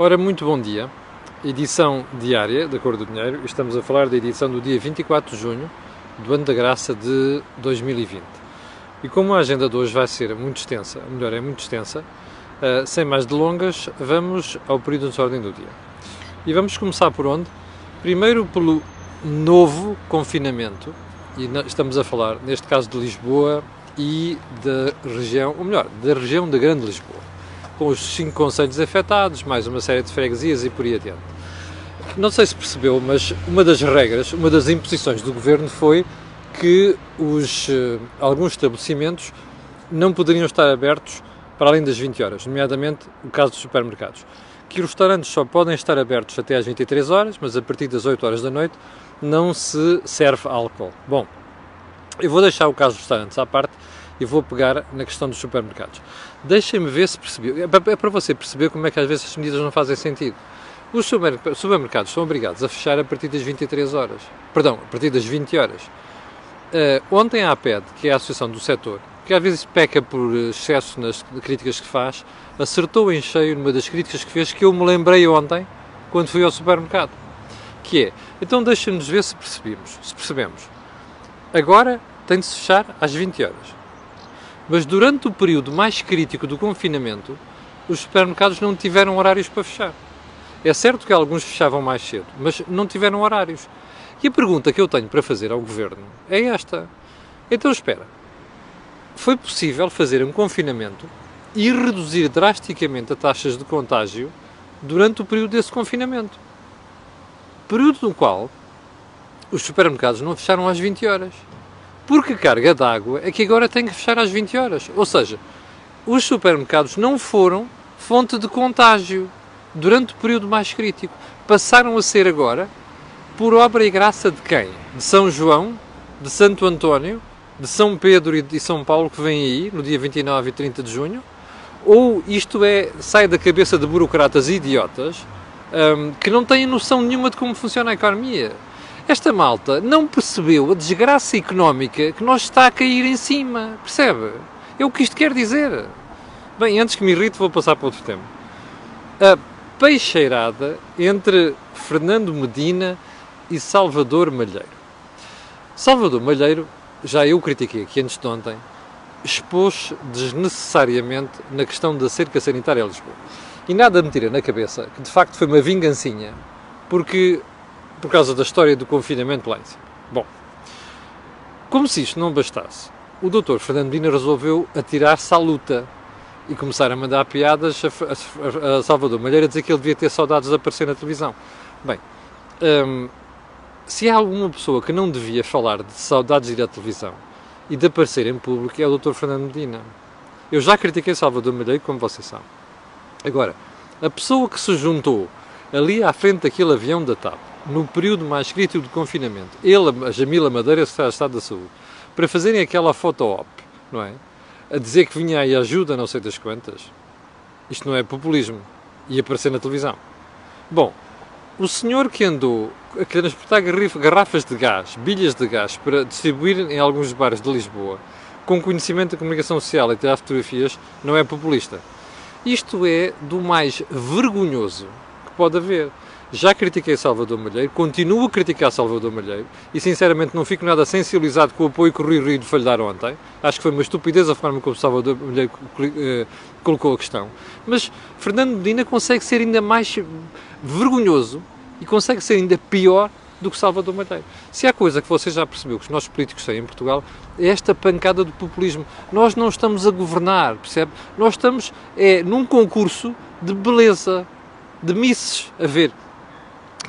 Ora, muito bom dia. Edição diária da Cor do Dinheiro. Estamos a falar da edição do dia 24 de junho do ano da graça de 2020. E como a agenda de hoje vai ser muito extensa, melhor, é muito extensa, uh, sem mais delongas, vamos ao período de ordem do dia. E vamos começar por onde? Primeiro pelo novo confinamento, e estamos a falar, neste caso, de Lisboa e da região, ou melhor, da região da Grande Lisboa com os cinco conselhos afetados, mais uma série de freguesias e por aí adiante. Não sei se percebeu, mas uma das regras, uma das imposições do governo foi que os, uh, alguns estabelecimentos não poderiam estar abertos para além das 20 horas, nomeadamente o caso dos supermercados. Que os restaurantes só podem estar abertos até às 23 horas, mas a partir das 8 horas da noite não se serve álcool. Bom, eu vou deixar o caso dos restaurantes à parte e vou pegar na questão dos supermercados. Deixem-me ver se percebeu. É, é para você perceber como é que às vezes as medidas não fazem sentido. Os supermercados são obrigados a fechar a partir das 23 horas. Perdão, a partir das 20 horas. Uh, ontem a APED, que é a Associação do Setor, que às vezes peca por excesso nas críticas que faz, acertou em cheio numa das críticas que fez que eu me lembrei ontem, quando fui ao supermercado. Que é, então deixa-nos ver se percebemos, se percebemos. Agora tem de se fechar às 20 horas. Mas durante o período mais crítico do confinamento, os supermercados não tiveram horários para fechar. É certo que alguns fechavam mais cedo, mas não tiveram horários. E a pergunta que eu tenho para fazer ao governo é esta. Então espera. Foi possível fazer um confinamento e reduzir drasticamente as taxas de contágio durante o período desse confinamento. Período no qual os supermercados não fecharam às 20 horas porque a carga d'água é que agora tem que fechar às 20 horas. Ou seja, os supermercados não foram fonte de contágio durante o período mais crítico. Passaram a ser agora por obra e graça de quem? De São João, de Santo António, de São Pedro e de São Paulo que vem aí no dia 29 e 30 de junho? Ou isto é, sai da cabeça de burocratas idiotas um, que não têm noção nenhuma de como funciona a economia? Esta malta não percebeu a desgraça económica que nós está a cair em cima, percebe? É o que isto quer dizer. Bem, antes que me irrite, vou passar para outro tema. A peixeirada entre Fernando Medina e Salvador Malheiro. Salvador Malheiro, já eu critiquei aqui antes de ontem, expôs desnecessariamente na questão da cerca sanitária em Lisboa. E nada me tira na cabeça que de facto foi uma vingancinha, porque por causa da história do confinamento lá em cima. Bom, como se isto não bastasse, o doutor Fernando Medina resolveu atirar-se à luta e começar a mandar piadas a, a, a Salvador Malheira a dizer que ele devia ter saudades de aparecer na televisão. Bem, hum, se há alguma pessoa que não devia falar de saudades de ir à televisão e de aparecer em público é o Dr. Fernando Medina. Eu já critiquei Salvador Malheiro, como vocês sabem. Agora, a pessoa que se juntou ali à frente daquele avião da TAP no período mais crítico de confinamento, ele, a Jamila Madeira, Secretária de Estado da Saúde, para fazerem aquela foto-op, não é? A dizer que vinha aí ajuda, não sei das quantas. Isto não é populismo. E aparecer na televisão. Bom, o senhor que andou a transportar garrafas de gás, bilhas de gás, para distribuir em alguns bares de Lisboa, com conhecimento da comunicação social e tirar fotografias, não é populista. Isto é do mais vergonhoso que pode haver. Já critiquei Salvador Malheiro, continuo a criticar Salvador Malheiro e sinceramente não fico nada sensibilizado com o apoio que o Rui Rio lhe dar ontem. Acho que foi uma estupidez a forma como Salvador Malheiro eh, colocou a questão. Mas Fernando Medina consegue ser ainda mais vergonhoso e consegue ser ainda pior do que Salvador Malheiro. Se há coisa que você já percebeu que os nossos políticos têm em Portugal é esta pancada do populismo. Nós não estamos a governar, percebe? Nós estamos é, num concurso de beleza, de misses a ver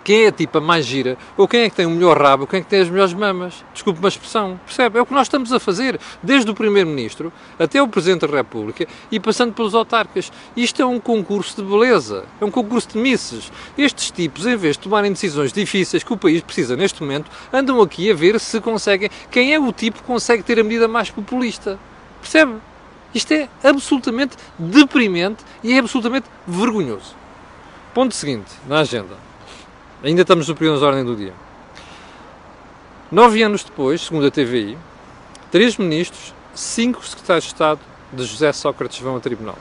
quem é a tipa mais gira, ou quem é que tem o melhor rabo, ou quem é que tem as melhores mamas. Desculpe uma expressão, percebe? É o que nós estamos a fazer, desde o Primeiro-Ministro até o Presidente da República e passando pelos autarcas. Isto é um concurso de beleza, é um concurso de misses. Estes tipos, em vez de tomarem decisões difíceis que o país precisa neste momento, andam aqui a ver se conseguem. Quem é o tipo que consegue ter a medida mais populista? Percebe? Isto é absolutamente deprimente e é absolutamente vergonhoso. Ponto seguinte, na agenda. Ainda estamos no período de ordem do dia. Nove anos depois, segundo a TVI, três ministros, cinco secretários de Estado de José Sócrates vão a tribunal.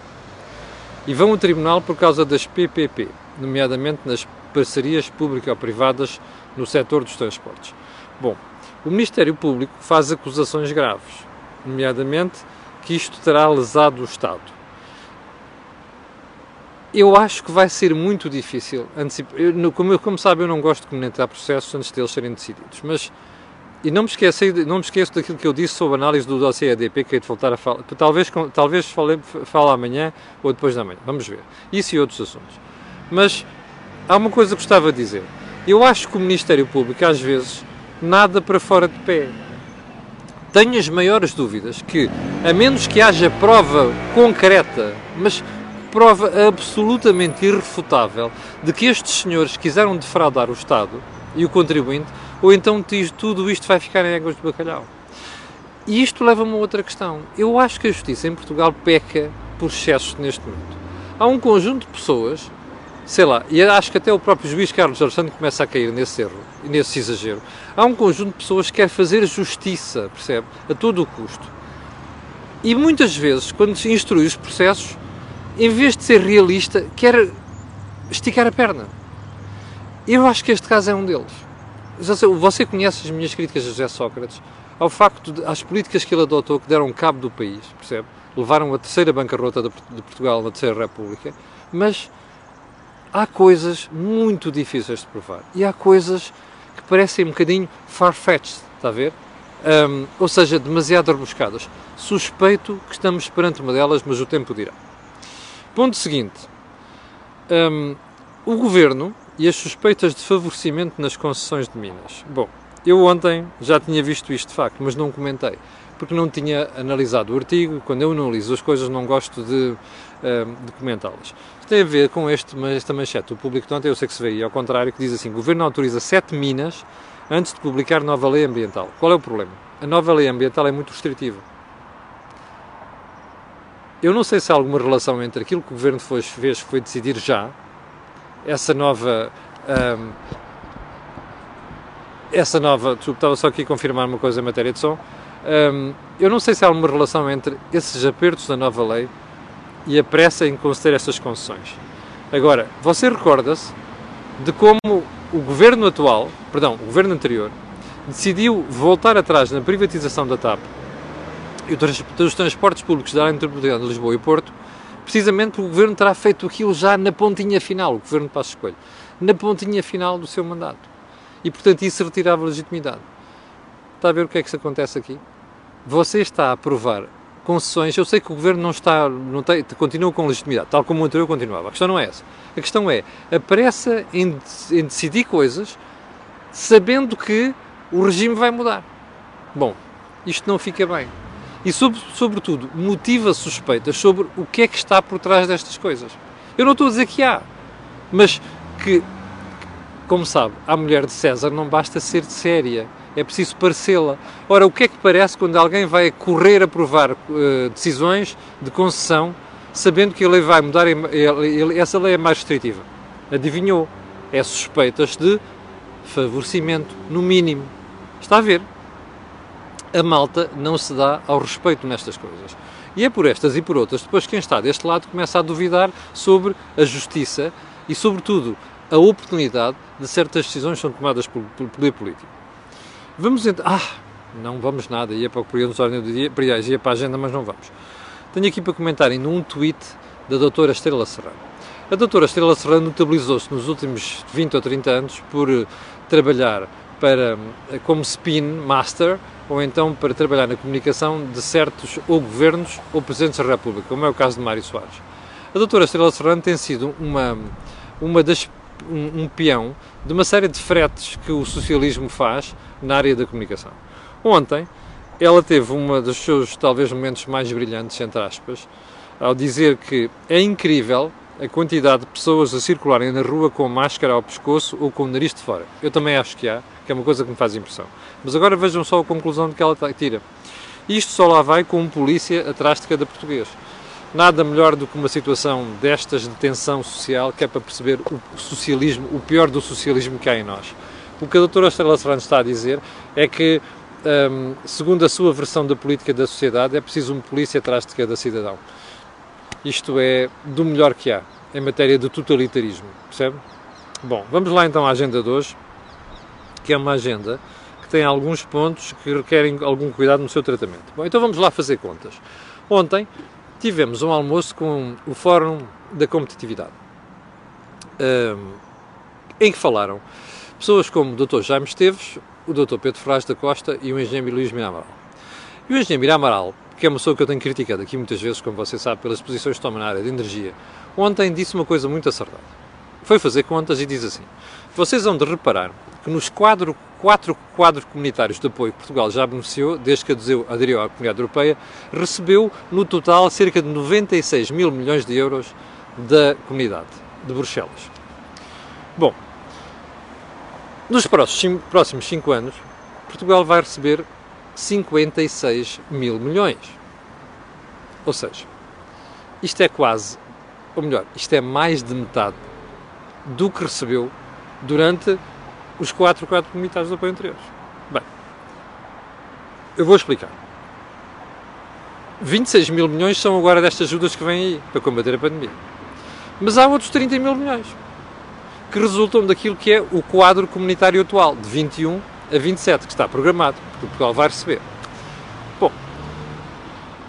e vão ao tribunal por causa das PPP, nomeadamente nas parcerias público-privadas no setor dos transportes. Bom, o Ministério Público faz acusações graves, nomeadamente que isto terá lesado o Estado. Eu acho que vai ser muito difícil antecipar. Como, como sabe, eu não gosto de comentar processos antes deles serem decididos, mas e não me, esqueci, não me esqueço daquilo que eu disse sobre a análise do dossiê ADP, que é de voltar a falar. Talvez, talvez fale, fale amanhã ou depois da manhã. Vamos ver. Isso e outros assuntos. Mas há uma coisa que gostava de dizer. Eu acho que o Ministério Público, às vezes, nada para fora de pé. Tenho as maiores dúvidas que, a menos que haja prova concreta, mas prova absolutamente irrefutável, de que estes senhores quiseram defraudar o Estado e o contribuinte, ou então tudo isto vai ficar em águas de bacalhau. E isto leva-me a outra questão. Eu acho que a justiça em Portugal peca por excessos neste momento. Há um conjunto de pessoas, sei lá, e acho que até o próprio juiz Carlos Alexandre começa a cair nesse erro, nesse exagero. Há um conjunto de pessoas que quer fazer justiça, percebe? A todo o custo. E muitas vezes, quando se instrui os processos, em vez de ser realista, quer esticar a perna. Eu acho que este caso é um deles você conhece as minhas críticas a José Sócrates ao facto de as políticas que ele adotou que deram cabo do país, percebe? Levaram a terceira bancarrota de, Portugal na Terceira República, mas há coisas muito difíceis de provar e há coisas que parecem um bocadinho far-fetched, está a ver? Um, ou seja, demasiado rebuscadas. Suspeito que estamos perante uma delas, mas o tempo dirá. Ponto seguinte. Um, o governo e as suspeitas de favorecimento nas concessões de minas. Bom, eu ontem já tinha visto isto de facto, mas não comentei, porque não tinha analisado o artigo. Quando eu analiso as coisas, não gosto de, uh, de comentá-las. Tem a ver com este, esta manchete. O público de ontem, eu sei que se vê aí ao contrário, que diz assim: o governo autoriza sete minas antes de publicar nova lei ambiental. Qual é o problema? A nova lei ambiental é muito restritiva. Eu não sei se há alguma relação entre aquilo que o governo fez, fez foi decidir já, essa nova. Essa nova. Estava só aqui a confirmar uma coisa em matéria de som. Eu não sei se há alguma relação entre esses apertos da nova lei e a pressa em conceder estas concessões. Agora, você recorda-se de como o governo atual, perdão, o governo anterior, decidiu voltar atrás na privatização da TAP e dos transportes públicos da área metropolitana de Lisboa e Porto precisamente porque o governo terá feito aquilo já na pontinha final, o governo de Passos Coelho, na pontinha final do seu mandato. E, portanto, isso retirava legitimidade. Está a ver o que é que se acontece aqui? Você está a aprovar concessões. Eu sei que o governo não está, não tem, continua com legitimidade, tal como o anterior continuava. A questão não é essa. A questão é a pressa em, em decidir coisas sabendo que o regime vai mudar. Bom, isto não fica bem e, sobre, sobretudo, motiva suspeitas sobre o que é que está por trás destas coisas. Eu não estou a dizer que há, mas que, como sabe, a mulher de César não basta ser séria, é preciso parecê-la. Ora, o que é que parece quando alguém vai correr a aprovar uh, decisões de concessão sabendo que a lei vai mudar, e essa lei é mais restritiva? Adivinhou? É suspeitas de favorecimento, no mínimo. Está a ver? A malta não se dá ao respeito nestas coisas. E é por estas e por outras, depois quem está deste lado começa a duvidar sobre a justiça e, sobretudo, a oportunidade de certas decisões que são tomadas pelo, poder político. Vamos então. Ah, não vamos nada, ia para o período de ordem do dia, para a agenda, mas não vamos. Tenho aqui para comentarem num tweet da doutora Estrela Serrano. A doutora Estrela Serrano notabilizou-se nos últimos 20 ou 30 anos por trabalhar para, como spin master ou então para trabalhar na comunicação de certos ou governos ou presidentes da República, como é o caso de Mário Soares. A doutora Estrela Serrano tem sido uma, uma das, um, um peão de uma série de fretes que o socialismo faz na área da comunicação. Ontem, ela teve um dos seus, talvez, momentos mais brilhantes, entre aspas, ao dizer que é incrível a quantidade de pessoas a circularem na rua com máscara ao pescoço ou com o nariz de fora. Eu também acho que há, que é uma coisa que me faz impressão. Mas agora vejam só a conclusão de que ela tira. Isto só lá vai com um polícia atrás de cada português. Nada melhor do que uma situação destas de tensão social que é para perceber o socialismo, o pior do socialismo que há em nós. O que a doutora Estrela Serrano está a dizer é que, um, segundo a sua versão da política da sociedade, é preciso um polícia atrás de cada cidadão. Isto é do melhor que há em matéria de totalitarismo, percebe? Bom, vamos lá então à agenda de hoje, que é uma agenda que tem alguns pontos que requerem algum cuidado no seu tratamento. Bom, então vamos lá fazer contas. Ontem tivemos um almoço com o Fórum da Competitividade, um, em que falaram pessoas como o Dr. Jaime Esteves, o Dr. Pedro Ferraz da Costa e o engenheiro Luís Miramaral. E o engenheiro Miramaral, que é uma pessoa que eu tenho criticado aqui muitas vezes, como você sabe, pelas posições que toma na área de energia, ontem disse uma coisa muito acertada. Foi fazer contas e diz assim: vocês vão de reparar que nos quadro, quatro quadros comunitários de apoio que Portugal já beneficiou, desde que aderiu, à Comunidade Europeia, recebeu no total cerca de 96 mil milhões de euros da comunidade de Bruxelas. Bom, nos próximos 5 anos, Portugal vai receber 56 mil milhões. Ou seja, isto é quase, ou melhor, isto é mais de metade do que recebeu durante os 4 quatro comunitários de apoio anteriores. Bem, eu vou explicar. 26 mil milhões são agora destas ajudas que vêm aí para combater a pandemia. Mas há outros 30 mil milhões que resultam daquilo que é o quadro comunitário atual, de 21 a 27, que está programado, que Portugal vai receber. Bom,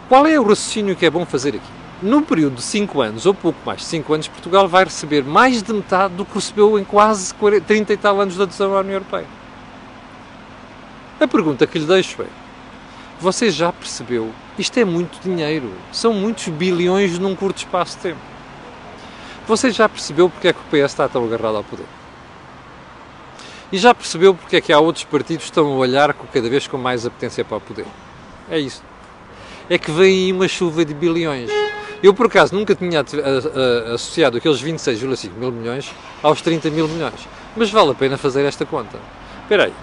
qual é o raciocínio que é bom fazer aqui? No período de 5 anos, ou pouco mais de 5 anos, Portugal vai receber mais de metade do que recebeu em quase 40, 30 e tal anos de adesão à União Europeia. A pergunta que lhe deixo é: você já percebeu? Isto é muito dinheiro, são muitos bilhões num curto espaço de tempo. Você já percebeu porque é que o PS está tão agarrado ao poder? E já percebeu porque é que há outros partidos que estão a olhar cada vez com mais apetência para o poder? É isso. É que vem aí uma chuva de bilhões. Eu, por acaso, nunca tinha associado aqueles 26,5 mil milhões aos 30 mil milhões. Mas vale a pena fazer esta conta. Espera aí.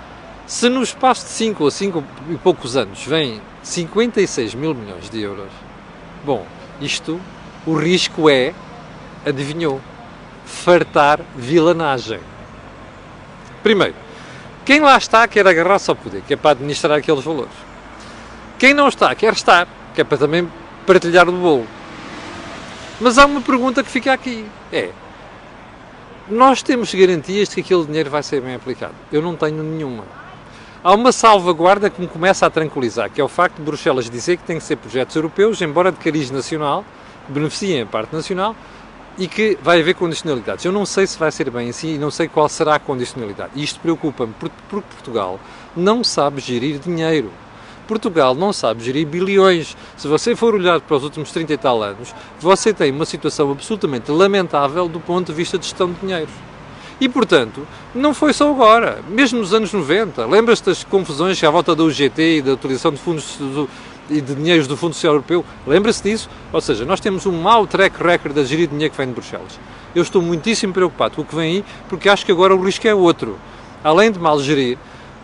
Se no espaço de 5 ou 5 e poucos anos vem 56 mil milhões de euros, bom, isto, o risco é adivinhou? Fartar vilanagem. Primeiro, quem lá está quer agarrar-se ao poder, que é para administrar aqueles valores. Quem não está quer estar, que é para também partilhar do bolo. Mas há uma pergunta que fica aqui: é. Nós temos garantias de que aquele dinheiro vai ser bem aplicado? Eu não tenho nenhuma. Há uma salvaguarda que me começa a tranquilizar, que é o facto de Bruxelas dizer que tem que ser projetos europeus, embora de cariz nacional, que beneficiem a parte nacional, e que vai haver condicionalidades. Eu não sei se vai ser bem assim e não sei qual será a condicionalidade. E isto preocupa-me porque Portugal não sabe gerir dinheiro. Portugal não sabe gerir bilhões. Se você for olhar para os últimos 30 e tal anos, você tem uma situação absolutamente lamentável do ponto de vista de gestão de dinheiro. E, portanto, não foi só agora, mesmo nos anos 90. Lembra-se das confusões à volta da UGT e da utilização de fundos do, e de dinheiros do Fundo Social Europeu. Lembra-se disso? Ou seja, nós temos um mau track record a gerir dinheiro que vem de Bruxelas. Eu estou muitíssimo preocupado com o que vem aí, porque acho que agora o risco é outro. Além de mal gerir,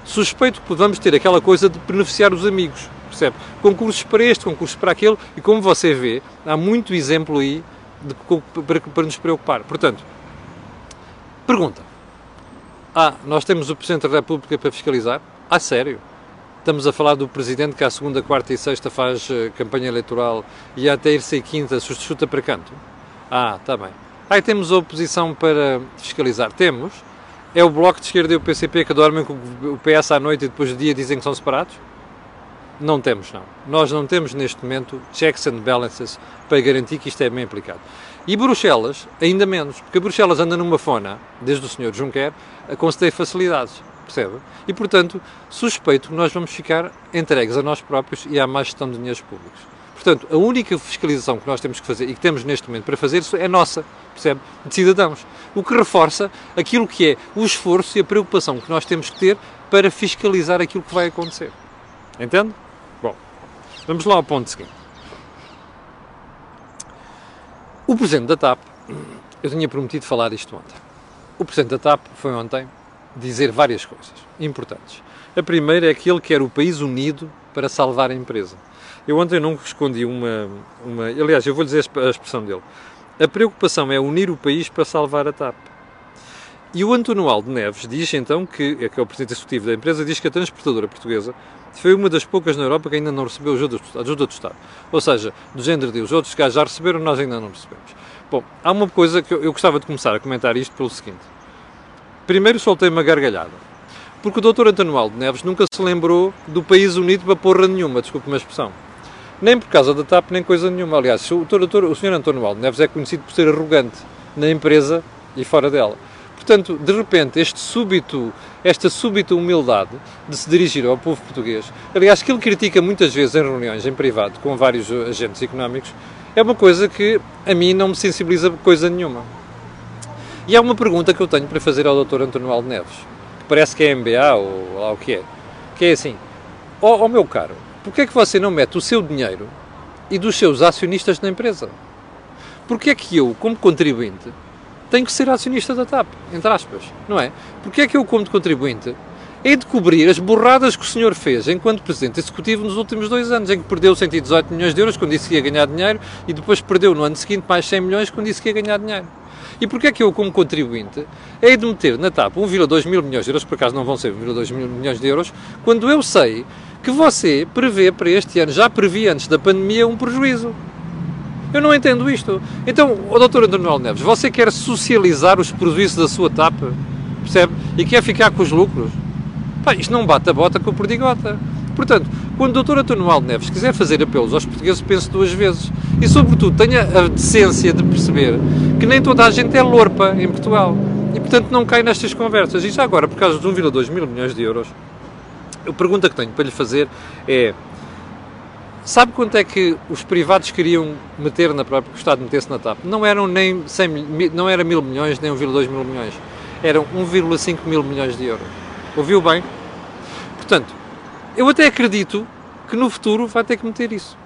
suspeito que vamos ter aquela coisa de beneficiar os amigos, percebe? Concursos para este, concursos para aquele, e como você vê, há muito exemplo aí de, para, para nos preocupar. Portanto, pergunta. Ah, nós temos o Presidente da República para fiscalizar? Ah, sério? Estamos a falar do Presidente que à segunda, quarta e sexta faz uh, campanha eleitoral e à terça e quinta chuta para canto? Ah, está bem. Aí temos a oposição para fiscalizar. Temos. É o Bloco de Esquerda e o PCP que dormem com o PS à noite e depois do dia dizem que são separados? Não temos, não. Nós não temos neste momento checks and balances para garantir que isto é bem aplicado. E Bruxelas, ainda menos, porque Bruxelas anda numa fona, desde o Sr. Juncker, a conceder facilidades percebe? E, portanto, suspeito que nós vamos ficar entregues a nós próprios e à má gestão de dinheiros públicos. Portanto, a única fiscalização que nós temos que fazer e que temos neste momento para fazer é nossa, percebe? De cidadãos. O que reforça aquilo que é o esforço e a preocupação que nós temos que ter para fiscalizar aquilo que vai acontecer. Entende? Bom, vamos lá ao ponto seguinte. O Presidente da TAP, eu tinha prometido falar isto ontem. O Presidente da TAP foi ontem dizer várias coisas importantes. A primeira é que ele quer o país unido para salvar a empresa. Eu ontem não escondi uma, uma. Aliás, eu vou dizer a expressão dele. A preocupação é unir o país para salvar a TAP. E o António Aldo Neves diz então que, é que é o presidente executivo da empresa, diz que a transportadora portuguesa foi uma das poucas na Europa que ainda não recebeu ajuda, ajuda do Estado. Ou seja, do género de os outros gajos já receberam, nós ainda não recebemos. Bom, há uma coisa que eu, eu gostava de começar a comentar isto pelo seguinte. Primeiro soltei uma gargalhada. Porque o Dr. António Aldo Neves nunca se lembrou do país unido para porra nenhuma, desculpe uma expressão. Nem por causa da TAP, nem coisa nenhuma. Aliás, o, doutor, o Sr. António Aldo Neves é conhecido por ser arrogante na empresa e fora dela. Portanto, de repente, este súbito, esta súbita humildade de se dirigir ao povo português, aliás, que ele critica muitas vezes em reuniões em privado com vários agentes económicos, é uma coisa que a mim não me sensibiliza coisa nenhuma. E há uma pergunta que eu tenho para fazer ao Dr. António Aldo Neves, que parece que é MBA ou lá o que é, que é assim, ó oh, oh, meu caro, porquê é que você não mete o seu dinheiro e dos seus acionistas na empresa? Porquê é que eu, como contribuinte, tenho que ser acionista da TAP, entre aspas, não é? Porquê é que eu, como contribuinte, é de cobrir as borradas que o senhor fez enquanto Presidente Executivo nos últimos dois anos, em que perdeu 118 milhões de euros quando disse que ia ganhar dinheiro e depois perdeu no ano seguinte mais 100 milhões quando disse que ia ganhar dinheiro. E porquê é que eu, como contribuinte, hei de meter na TAP 1,2 mil milhões de euros, por acaso não vão ser 1,2 mil milhões de euros, quando eu sei que você prevê para este ano, já previa antes da pandemia, um prejuízo. Eu não entendo isto. Então, o Dr. António Neves, você quer socializar os prejuízos da sua TAP, percebe? E quer ficar com os lucros? Pá, isto não bate a bota com a perdigota. Portanto, quando o Dr. António Neves quiser fazer apelos aos portugueses, pense duas vezes. E, sobretudo, tenha a decência de perceber que nem toda a gente é lorpa em Portugal. E, portanto, não cai nestas conversas. E já agora, por causa de 1,2 mil milhões de euros, a pergunta que tenho para lhe fazer é Sabe quanto é que os privados queriam meter na própria, que o Estado metesse na TAP? Não eram nem 100, não era mil milhões, nem 1,2 mil milhões. Eram 1,5 mil milhões de euros. Ouviu bem? Portanto, eu até acredito que no futuro vai ter que meter isso.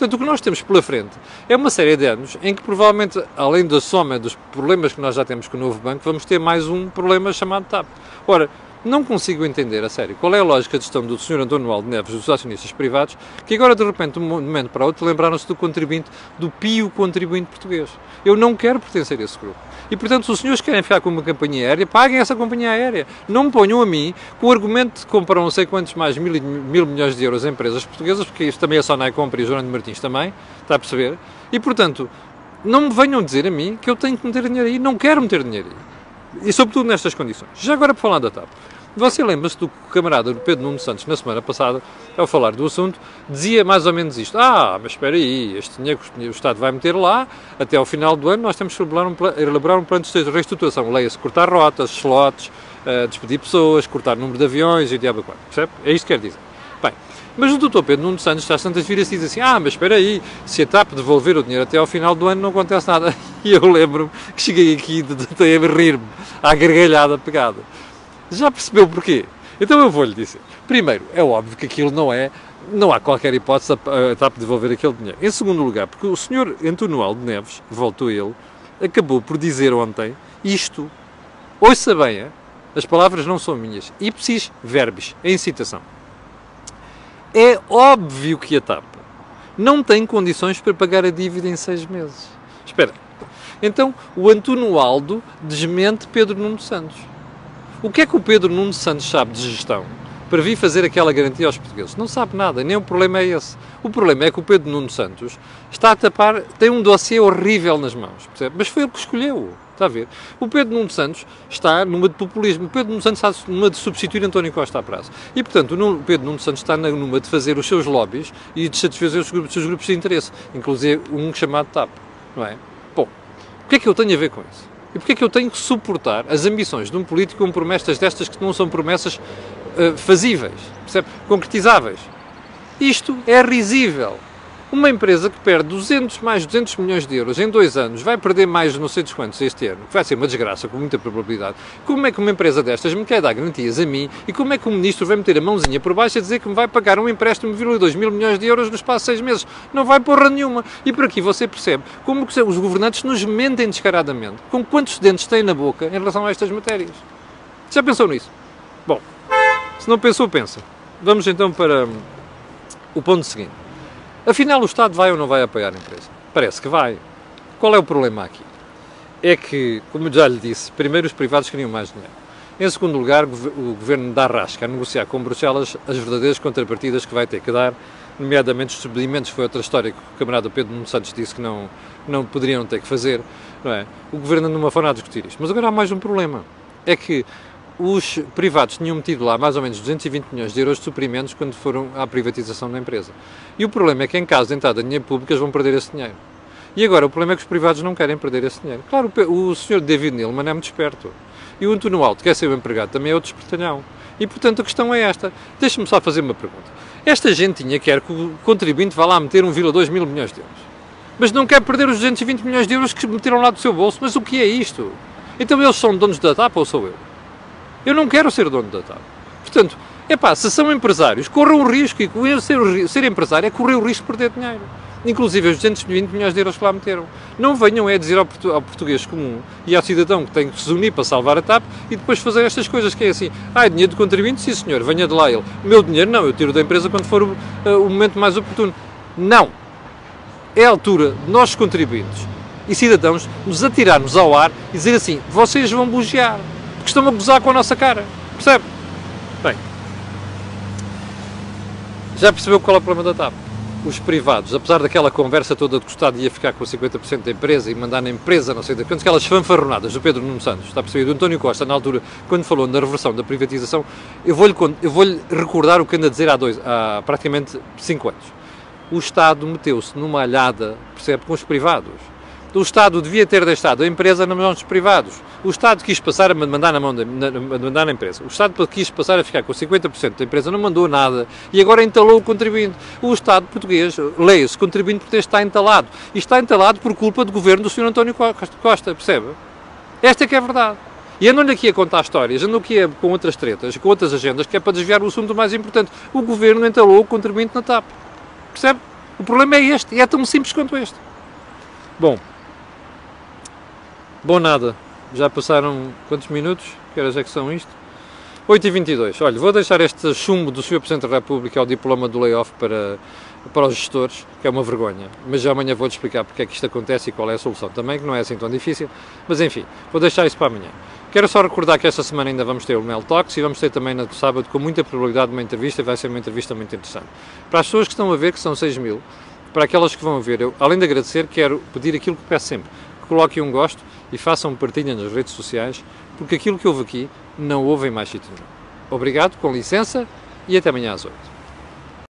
Portanto, o que nós temos pela frente é uma série de anos em que provavelmente, além da soma dos problemas que nós já temos com o novo banco, vamos ter mais um problema chamado TAP. Ora, não consigo entender, a sério, qual é a lógica de gestão do Sr. António Aldo Neves, dos acionistas privados, que agora, de repente, de um momento para outro, lembraram-se do contribuinte, do pio contribuinte português. Eu não quero pertencer a esse grupo. E, portanto, se os senhores querem ficar com uma companhia aérea, paguem essa companhia aérea. Não me ponham a mim com o argumento de comprar não sei quantos mais mil, mil milhões de euros em empresas portuguesas, porque isto também é só na compra e o Jornal Martins também, está a perceber? E, portanto, não me venham dizer a mim que eu tenho que meter dinheiro aí. Não quero meter dinheiro aí. E, sobretudo, nestas condições. Já agora, por falar da TAP. Você lembra-se do camarada Pedro Nuno Santos, na semana passada, ao falar do assunto, dizia mais ou menos isto: Ah, mas espera aí, este dinheiro que o Estado vai meter lá, até ao final do ano nós temos que elaborar um, elaborar um plano de reestruturação. Leia-se cortar rotas, slots, uh, despedir pessoas, cortar número de aviões e o diabo 4. Percebe? É isto que quer dizer. Bem, mas o doutor Pedro Nuno Santos está tantas viras e diz assim: Ah, mas espera aí, se a TAP devolver o dinheiro até ao final do ano não acontece nada. E eu lembro-me que cheguei aqui de, a rir-me à gargalhada pegada. Já percebeu porquê? Então eu vou-lhe dizer. Primeiro, é óbvio que aquilo não é, não há qualquer hipótese a TAP devolver aquele dinheiro. Em segundo lugar, porque o senhor António Aldo Neves, voltou ele, acabou por dizer ontem isto. Ouça bem, as palavras não são minhas. Ipsis verbis, em citação. É óbvio que a TAP não tem condições para pagar a dívida em seis meses. Espera. Então, o António Aldo desmente Pedro Nuno Santos. O que é que o Pedro Nuno Santos sabe de gestão para vir fazer aquela garantia aos portugueses? Não sabe nada, nem o problema é esse. O problema é que o Pedro Nuno Santos está a tapar, tem um dossiê horrível nas mãos, percebe? mas foi ele que escolheu. Está a ver? O Pedro Nuno Santos está numa de populismo. O Pedro Nuno Santos está numa de substituir António Costa à praça. E, portanto, o Pedro Nuno Santos está numa de fazer os seus lobbies e de satisfazer os, grupos, os seus grupos de interesse, inclusive um chamado TAP. Não é? Bom, o que é que eu tenho a ver com isso? E porquê é que eu tenho que suportar as ambições de um político com promessas destas que não são promessas uh, fazíveis, percebe? concretizáveis? Isto é risível. Uma empresa que perde 200, mais 200 milhões de euros em dois anos vai perder mais não sei quantos este ano, que vai ser uma desgraça com muita probabilidade. Como é que uma empresa destas me quer dar garantias a mim e como é que o ministro vai meter a mãozinha por baixo a dizer que me vai pagar um empréstimo de 2 mil milhões de euros no espaço de seis meses? Não vai porra nenhuma. E por aqui você percebe como os governantes nos mentem descaradamente, com quantos dentes têm na boca em relação a estas matérias. Já pensou nisso? Bom, se não pensou, pensa. Vamos então para o ponto seguinte. Afinal, o Estado vai ou não vai apoiar a empresa? Parece que vai. Qual é o problema aqui? é que, como já lhe disse, primeiro os privados queriam mais dinheiro. Em segundo lugar, o governo dá rasca a negociar com Bruxelas as verdadeiras contrapartidas que vai ter que dar, nomeadamente os despedimentos, foi outra história que o camarada Pedro Nuno Santos disse que não, não poderiam ter que fazer. Não é? O governo numa forma a discutir isto. Mas agora há mais um problema. É que os privados tinham metido lá mais ou menos 220 milhões de euros de suprimentos quando foram à privatização da empresa. E o problema é que, em caso de entrada de dinheiro público, eles vão perder esse dinheiro. E agora, o problema é que os privados não querem perder esse dinheiro. Claro, o senhor David Nilman é muito esperto. E o António Alto, que é seu empregado, também é outro espertalhão. E, portanto, a questão é esta. Deixe-me só fazer uma pergunta. Esta gentinha quer que o contribuinte vá lá meter 1,2 mil milhões de euros. Mas não quer perder os 220 milhões de euros que meteram lá do seu bolso. Mas o que é isto? Então eles são donos da TAP ou sou eu? Eu não quero ser dono da TAP. Portanto, é pá, se são empresários, corram o risco. E ser, ser empresário é correr o risco de perder dinheiro inclusive os 220 milhões de euros que lá meteram. Não venham é dizer ao, ao, português comum e ao cidadão que tem que se unir para salvar a TAP e depois fazer estas coisas que é assim, ah, é dinheiro de contribuinte, sim senhor, venha de lá ele. Meu dinheiro não, eu tiro da empresa quando for o, uh, o momento mais oportuno. Não! É a altura de nós contribuintes e cidadãos nos atirarmos ao ar e dizer assim, vocês vão bugear, porque estão a gozar com a nossa cara. Percebe? Bem, já percebeu qual é o problema da TAP? os privados, apesar daquela conversa toda de gostar de ia ficar com 50% da empresa e mandar na empresa, não sei de quantos, aquelas fanfarronadas do Pedro Nuno Santos, está percebido? Do António Costa, na altura, quando falou na reversão da privatização, eu vou-lhe vou recordar o que anda a dizer há, dois, há praticamente 5 anos. O Estado meteu-se numa alhada, percebe, com os privados o Estado devia ter deixado a empresa nas mãos dos privados. O Estado quis passar a mandar na mão da, na, mandar na empresa. O Estado quis passar a ficar com 50% da empresa, não mandou nada e agora entalou o contribuinte. O Estado português, leia-se, contribuinte português está entalado. E está entalado por culpa do governo do Sr. António Costa, percebe? Esta é que é a verdade. E andam-lhe aqui a contar histórias, andam aqui com outras tretas, com outras agendas, que é para desviar o assunto mais importante. O governo entalou o contribuinte na TAP. Percebe? O problema é este, e é tão simples quanto este. Bom, Bom nada, já passaram quantos minutos? Que horas é que são isto? 8h22. Olha, vou deixar este chumbo do Sr. Presidente da República ao diploma do layoff para, para os gestores, que é uma vergonha. Mas já amanhã vou-te explicar porque é que isto acontece e qual é a solução também, que não é assim tão difícil. Mas enfim, vou deixar isso para amanhã. Quero só recordar que esta semana ainda vamos ter o Mel Talks e vamos ter também no sábado, com muita probabilidade, uma entrevista. Vai ser uma entrevista muito interessante. Para as pessoas que estão a ver, que são 6 mil, para aquelas que vão ver, eu, além de agradecer, quero pedir aquilo que peço sempre coloquem um gosto e façam partilha nas redes sociais, porque aquilo que houve aqui não houve em mais sítio nenhum. Obrigado, com licença e até amanhã às 8.